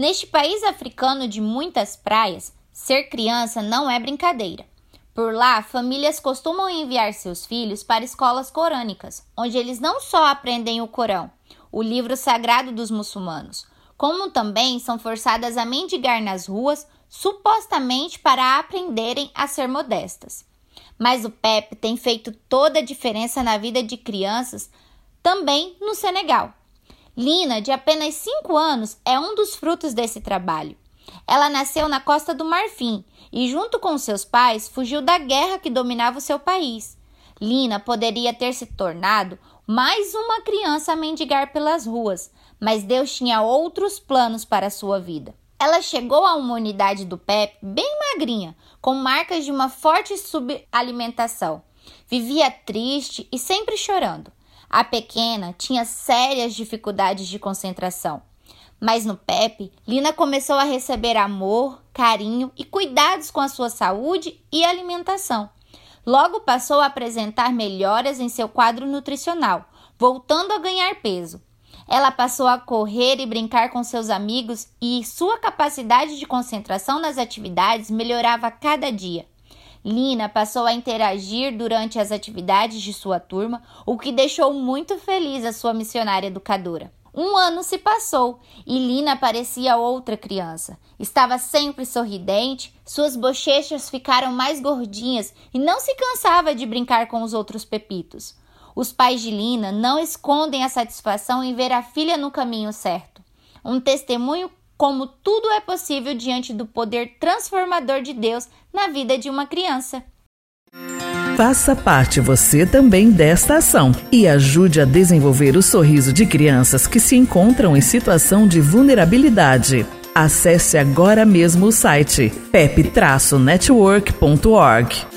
Neste país africano de muitas praias, ser criança não é brincadeira. Por lá, famílias costumam enviar seus filhos para escolas corânicas, onde eles não só aprendem o Corão, o livro sagrado dos muçulmanos, como também são forçadas a mendigar nas ruas, supostamente para aprenderem a ser modestas. Mas o PEP tem feito toda a diferença na vida de crianças também no Senegal. Lina, de apenas 5 anos, é um dos frutos desse trabalho. Ela nasceu na costa do Marfim e, junto com seus pais, fugiu da guerra que dominava o seu país. Lina poderia ter se tornado mais uma criança a mendigar pelas ruas, mas Deus tinha outros planos para a sua vida. Ela chegou a uma unidade do PEP bem magrinha, com marcas de uma forte subalimentação. Vivia triste e sempre chorando. A pequena tinha sérias dificuldades de concentração. Mas no PEP, Lina começou a receber amor, carinho e cuidados com a sua saúde e alimentação. Logo passou a apresentar melhoras em seu quadro nutricional, voltando a ganhar peso. Ela passou a correr e brincar com seus amigos e sua capacidade de concentração nas atividades melhorava cada dia. Lina passou a interagir durante as atividades de sua turma, o que deixou muito feliz a sua missionária educadora. Um ano se passou e Lina parecia outra criança. Estava sempre sorridente, suas bochechas ficaram mais gordinhas e não se cansava de brincar com os outros pepitos. Os pais de Lina não escondem a satisfação em ver a filha no caminho certo. Um testemunho como tudo é possível diante do poder transformador de Deus na vida de uma criança. Faça parte você também desta ação e ajude a desenvolver o sorriso de crianças que se encontram em situação de vulnerabilidade. Acesse agora mesmo o site pep-network.org.